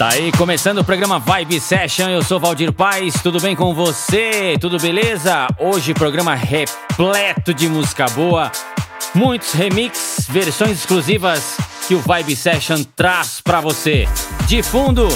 Tá aí, começando o programa Vibe Session. Eu sou Valdir Paz, tudo bem com você? Tudo beleza? Hoje, programa repleto de música boa, muitos remix, versões exclusivas que o Vibe Session traz para você. De fundo,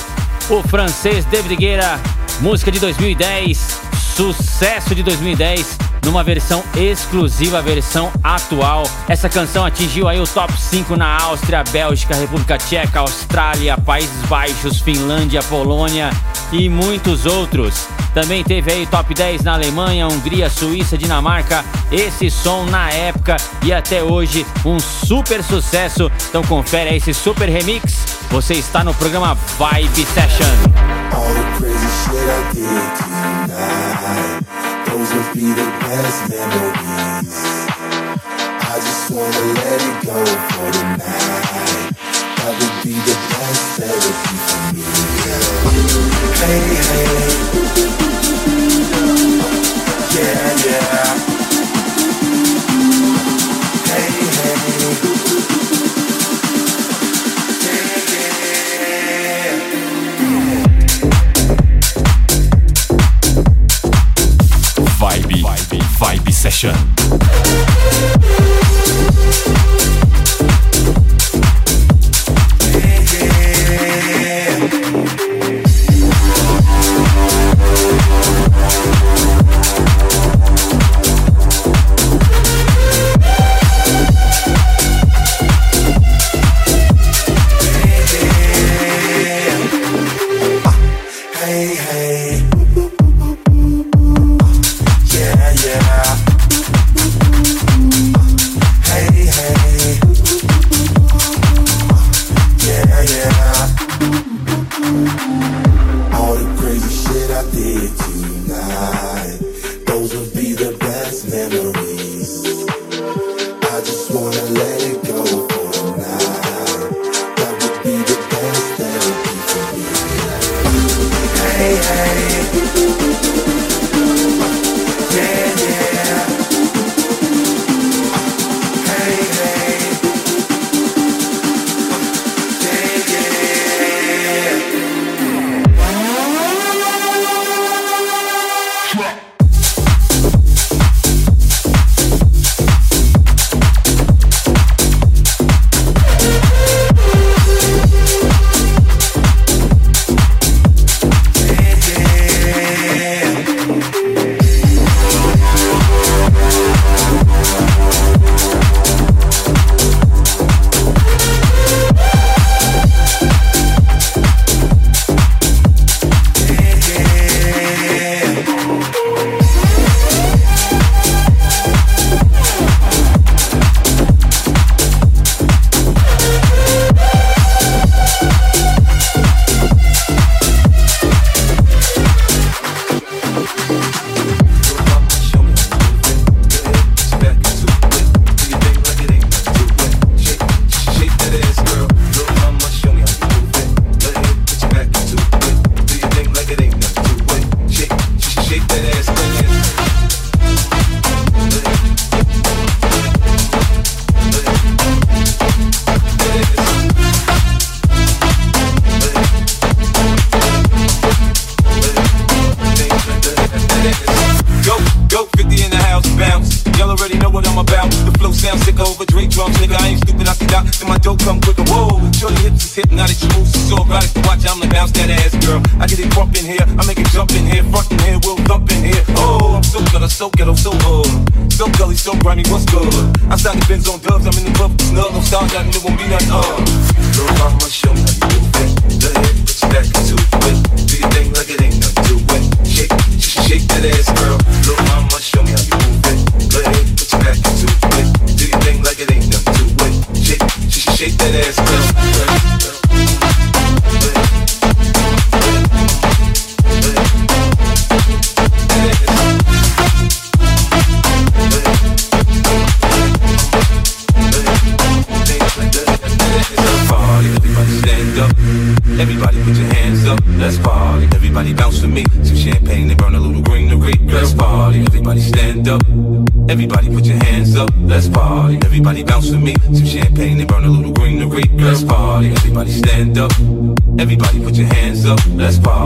o francês David Guerra, música de 2010, sucesso de 2010 numa versão exclusiva, versão atual. Essa canção atingiu aí o top 5 na Áustria, Bélgica, República Tcheca, Austrália, Países Baixos, Finlândia, Polônia e muitos outros. Também teve aí top 10 na Alemanha, Hungria, Suíça, Dinamarca. Esse som na época e até hoje um super sucesso. Então confere aí esse super remix. Você está no programa Vibe Session. those would be the best memories. I just wanna let it go for the night. That would be the best therapy for me. Hey, hey. Yeah, yeah. Hey, hey. Vibe Session.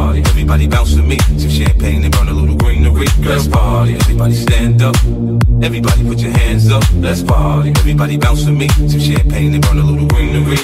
Party. Everybody bounce with me. Some champagne and burn a little greenery. Let's party. Everybody stand up. Everybody put your hands up. Let's party. Everybody bounce with me. Some champagne and burn a little greenery.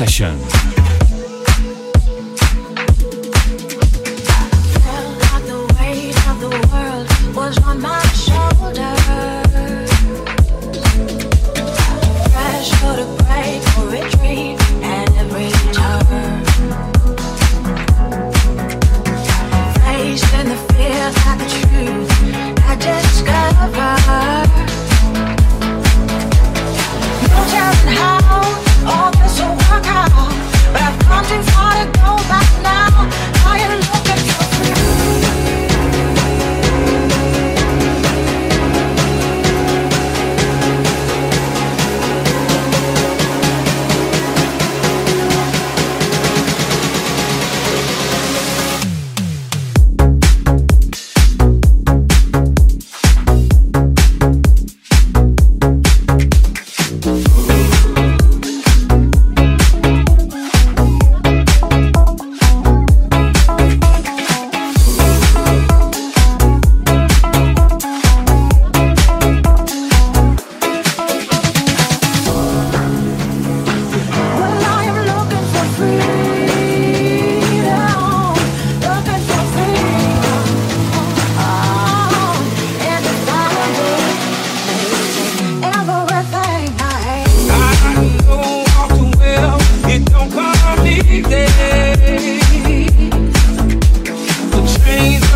Session.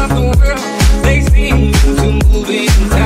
of the world, they seem to move in time.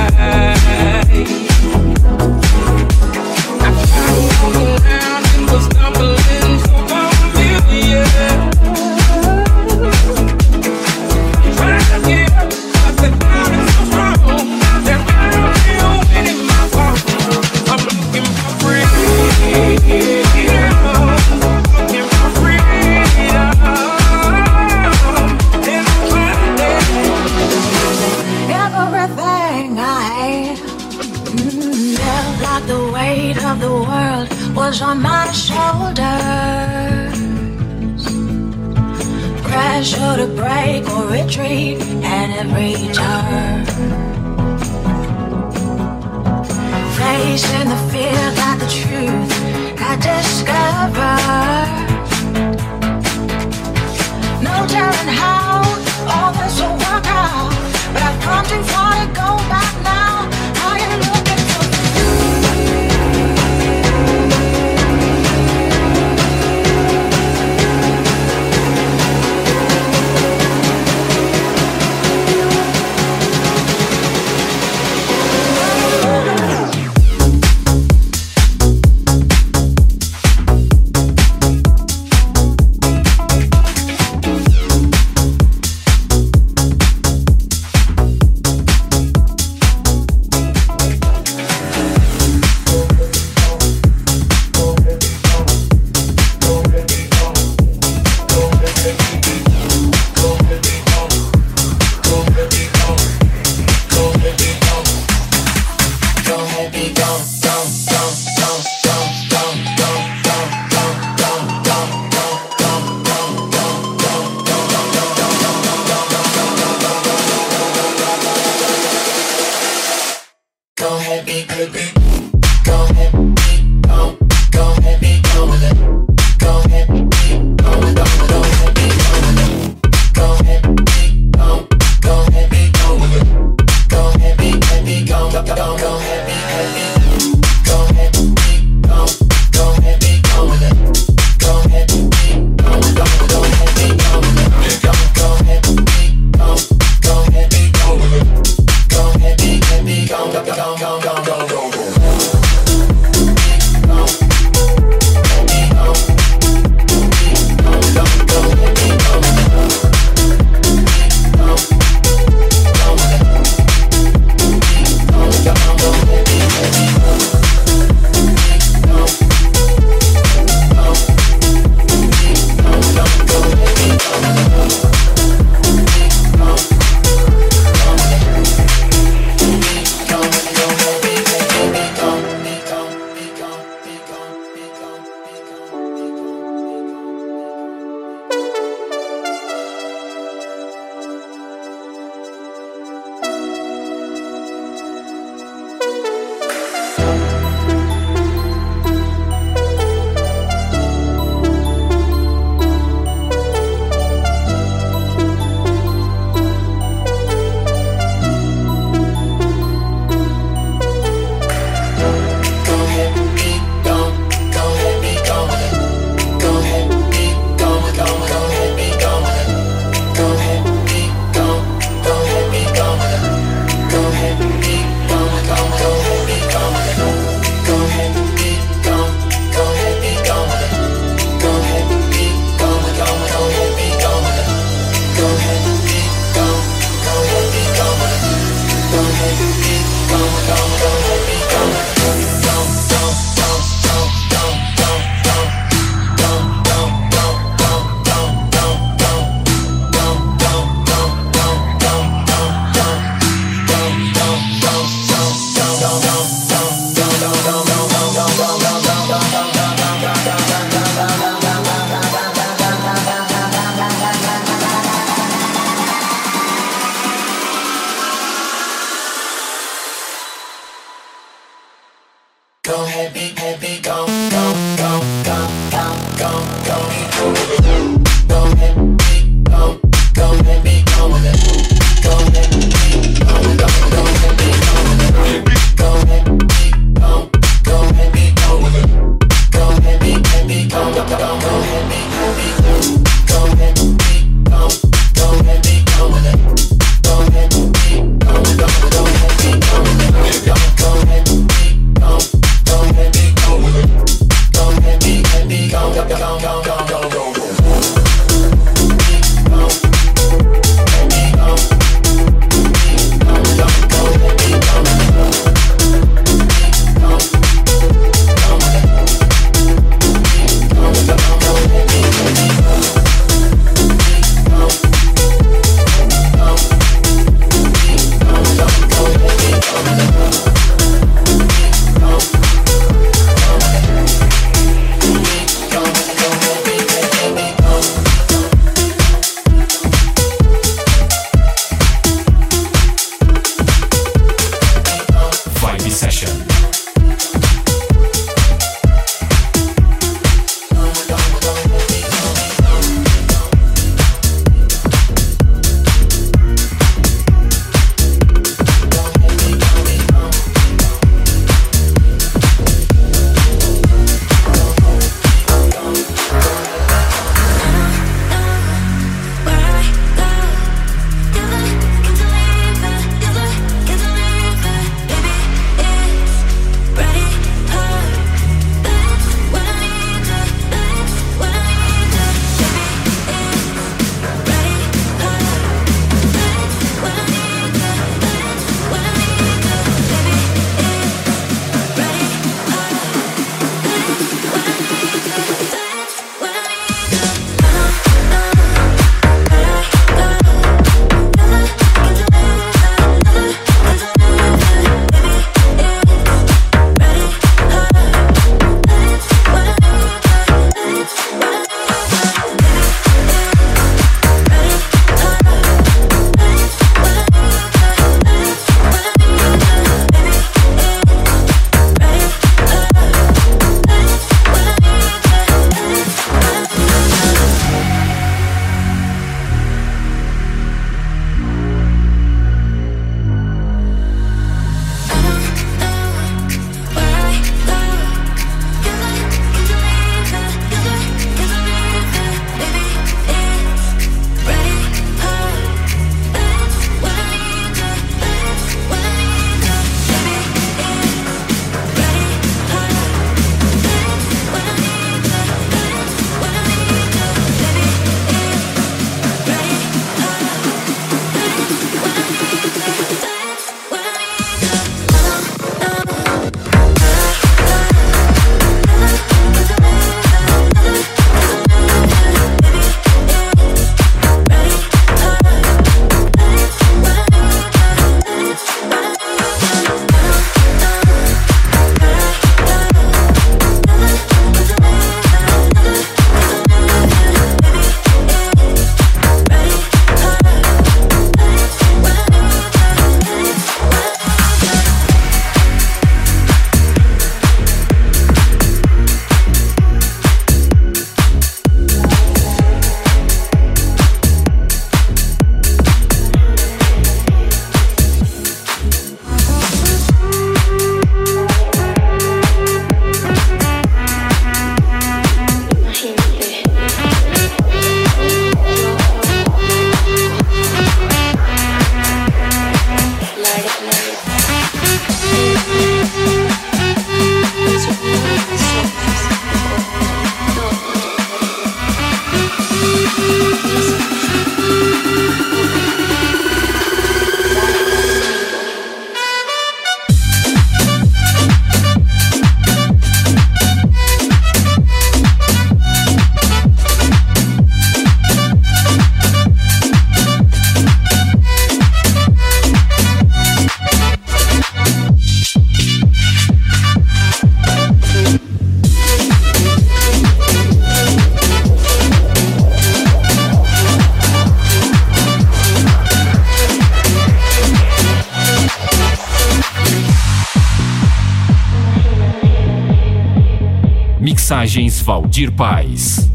Mixagens Valdir Paz.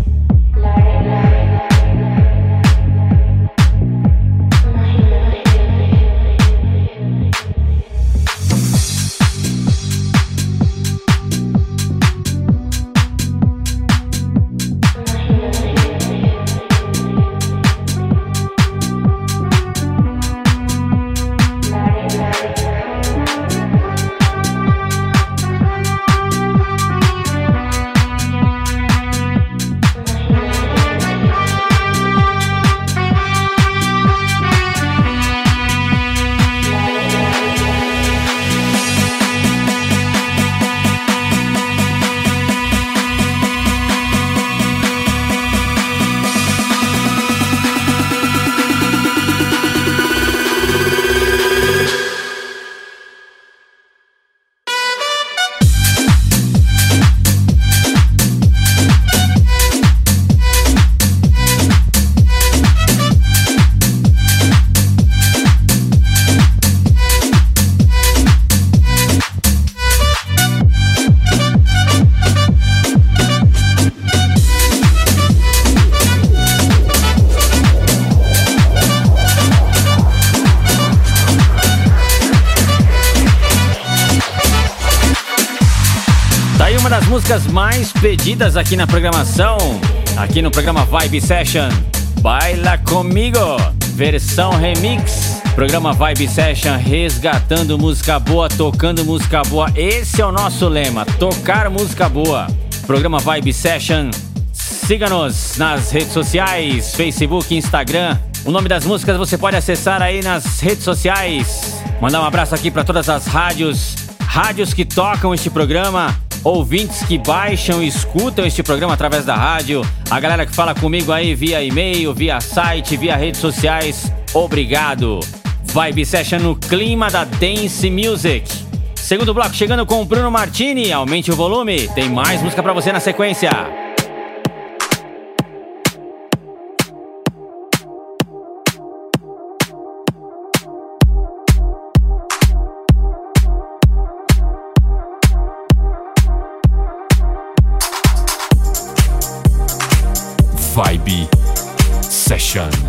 Músicas mais pedidas aqui na programação, aqui no programa Vibe Session. Baila comigo, versão remix. Programa Vibe Session resgatando música boa, tocando música boa. Esse é o nosso lema: tocar música boa. Programa Vibe Session. Siga-nos nas redes sociais, Facebook, Instagram. O nome das músicas você pode acessar aí nas redes sociais. Mandar um abraço aqui para todas as rádios, rádios que tocam este programa ouvintes que baixam e escutam este programa através da rádio, a galera que fala comigo aí via e-mail, via site, via redes sociais, obrigado. Vibe Session no clima da Dance Music. Segundo bloco chegando com o Bruno Martini, aumente o volume, tem mais música para você na sequência. Session.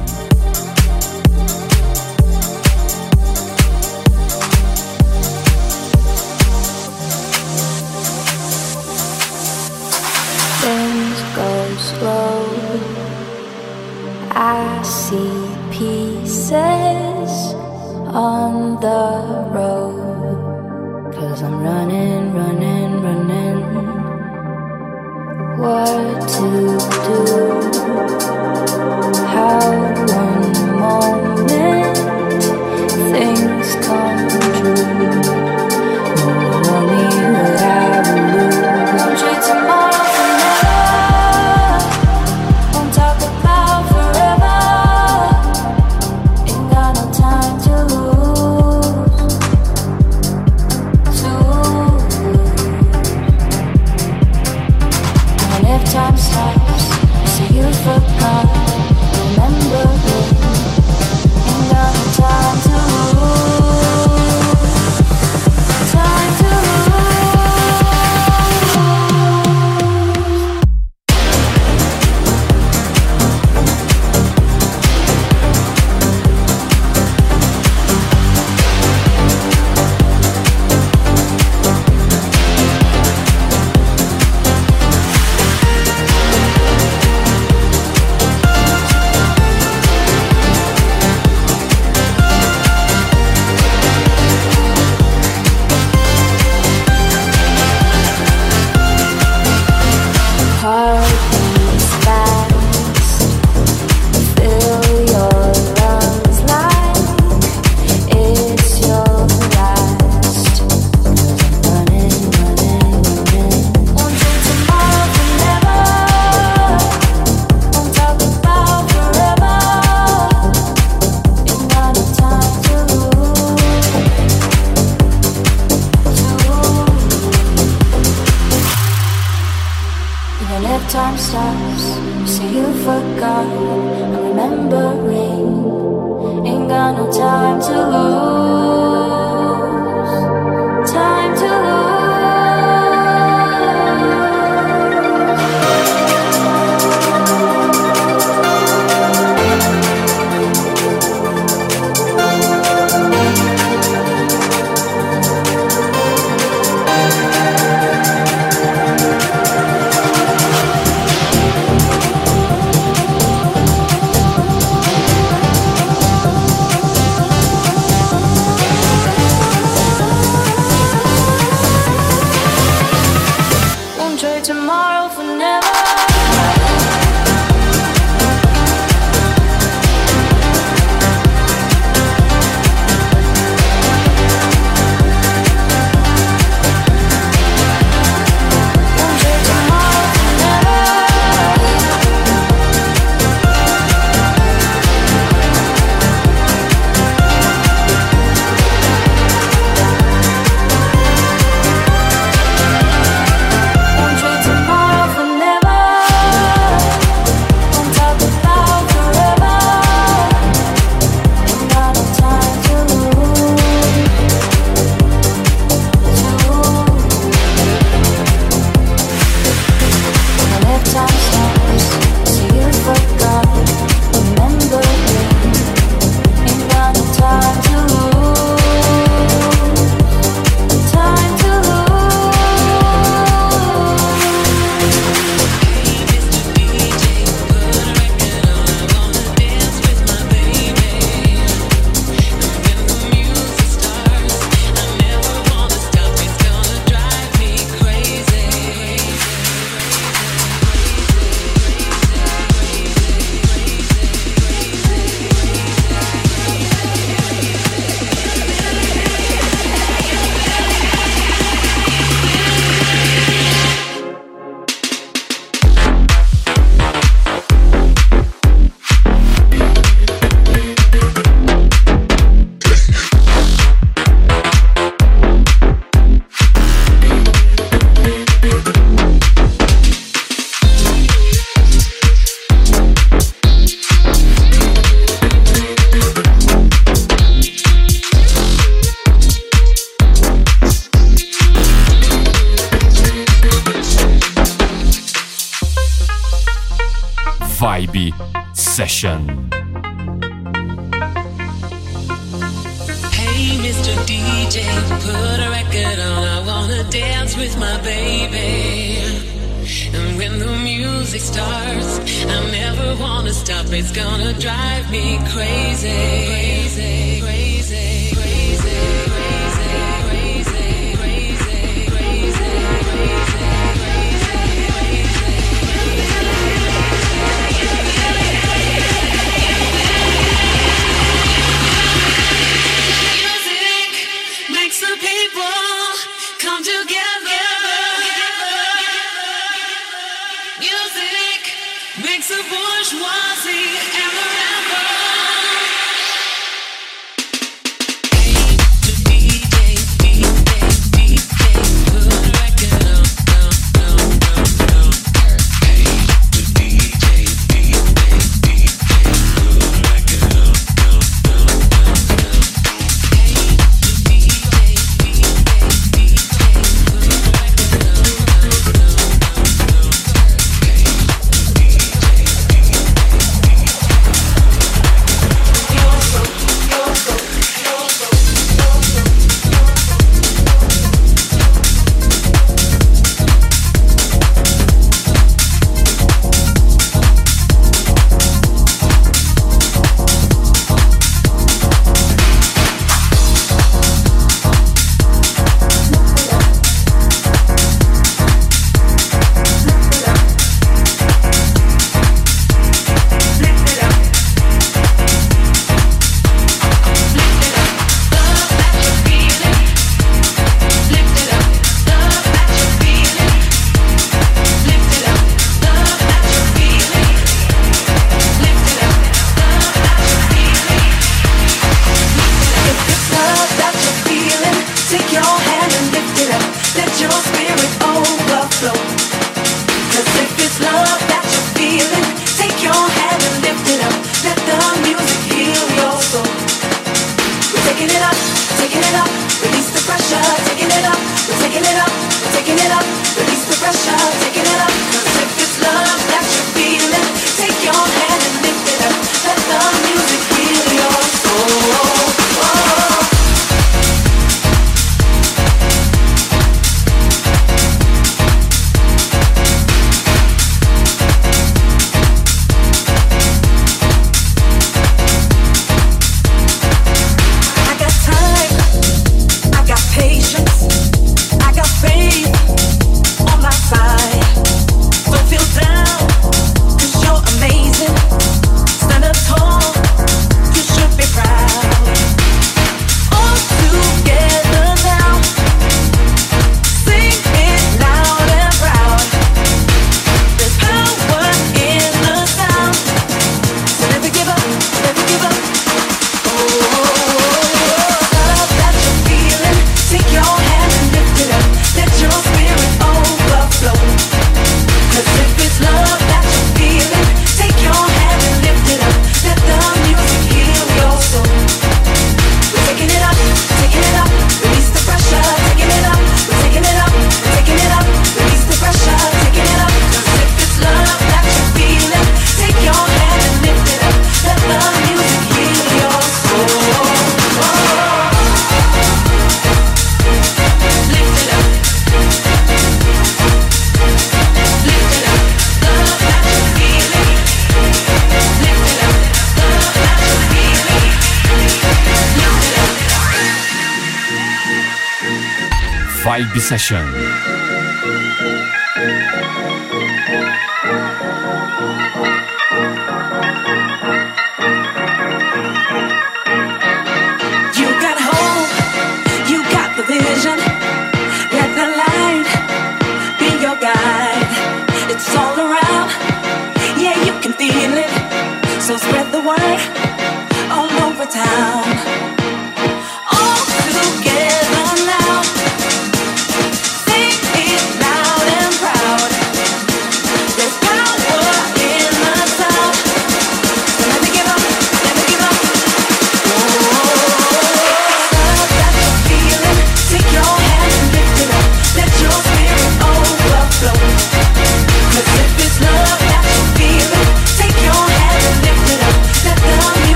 Vibe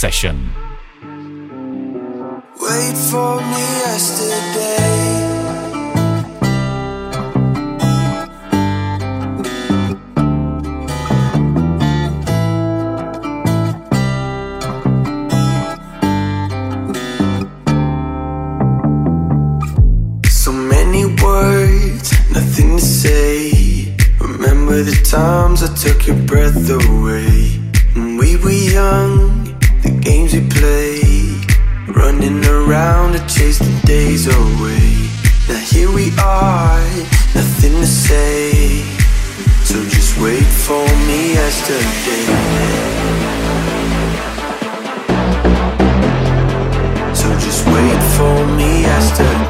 Session. Wait for me yesterday. So many words, nothing to say. Remember the times I took your breath away. When we were young, games we played. Running around to chase the days away. Now here we are, nothing to say. So just wait for me yesterday. So just wait for me yesterday.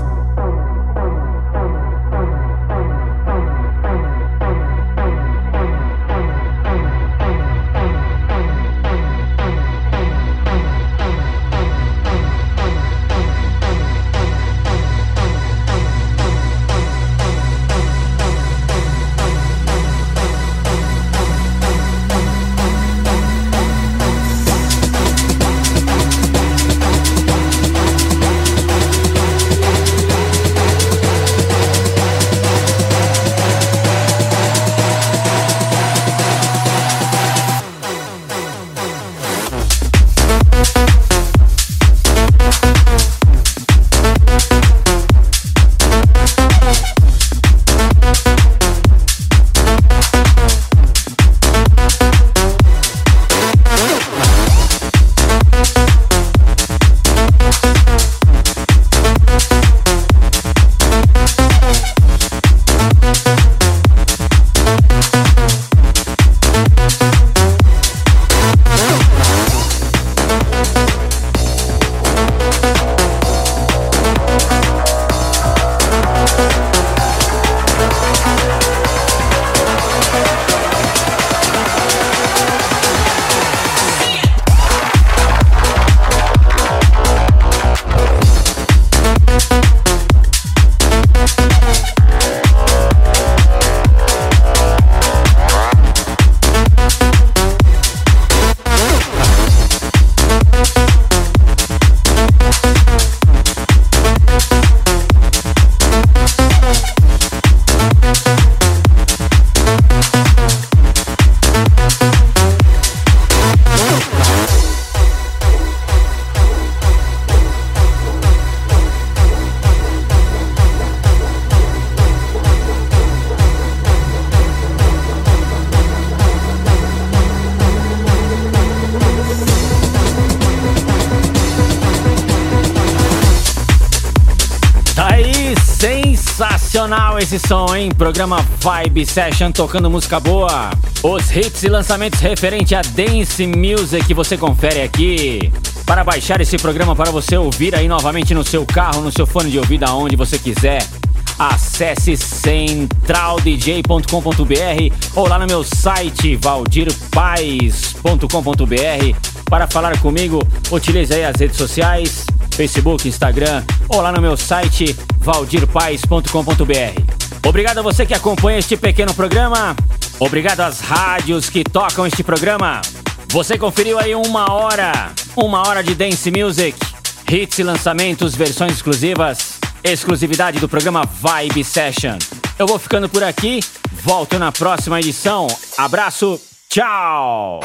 Esse som, hein? Programa Vibe Session tocando música boa. Os hits e lançamentos referente a dance music você confere aqui. Para baixar esse programa para você ouvir aí novamente no seu carro, no seu fone de ouvido, aonde você quiser. Acesse centraldj.com.br ou lá no meu site valdirpais.com.br para falar comigo. Utilize aí as redes sociais, Facebook, Instagram ou lá no meu site valdirpais.com.br. Obrigado a você que acompanha este pequeno programa. Obrigado às rádios que tocam este programa. Você conferiu aí uma hora, uma hora de dance music, hits e lançamentos, versões exclusivas, exclusividade do programa Vibe Session. Eu vou ficando por aqui, volto na próxima edição. Abraço, tchau!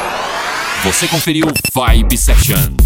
Você conferiu Vibe Session.